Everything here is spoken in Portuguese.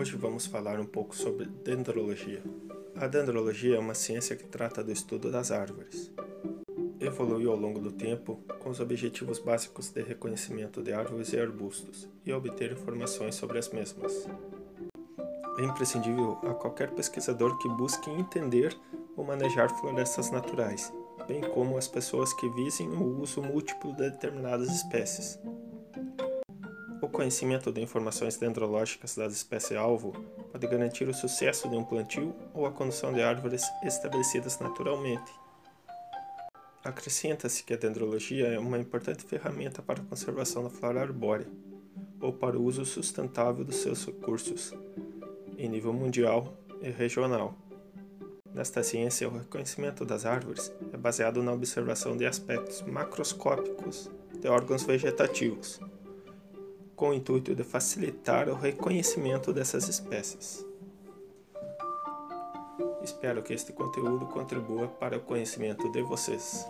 Hoje vamos falar um pouco sobre dendrologia. A dendrologia é uma ciência que trata do estudo das árvores. Evoluiu ao longo do tempo com os objetivos básicos de reconhecimento de árvores e arbustos e obter informações sobre as mesmas. É imprescindível a qualquer pesquisador que busque entender ou manejar florestas naturais, bem como as pessoas que visem o uso múltiplo de determinadas espécies. O conhecimento de informações dendrológicas das espécies-alvo pode garantir o sucesso de um plantio ou a condução de árvores estabelecidas naturalmente. Acrescenta-se que a dendrologia é uma importante ferramenta para a conservação da flora arbórea ou para o uso sustentável dos seus recursos, em nível mundial e regional. Nesta ciência, o reconhecimento das árvores é baseado na observação de aspectos macroscópicos de órgãos vegetativos com o intuito de facilitar o reconhecimento dessas espécies. Espero que este conteúdo contribua para o conhecimento de vocês.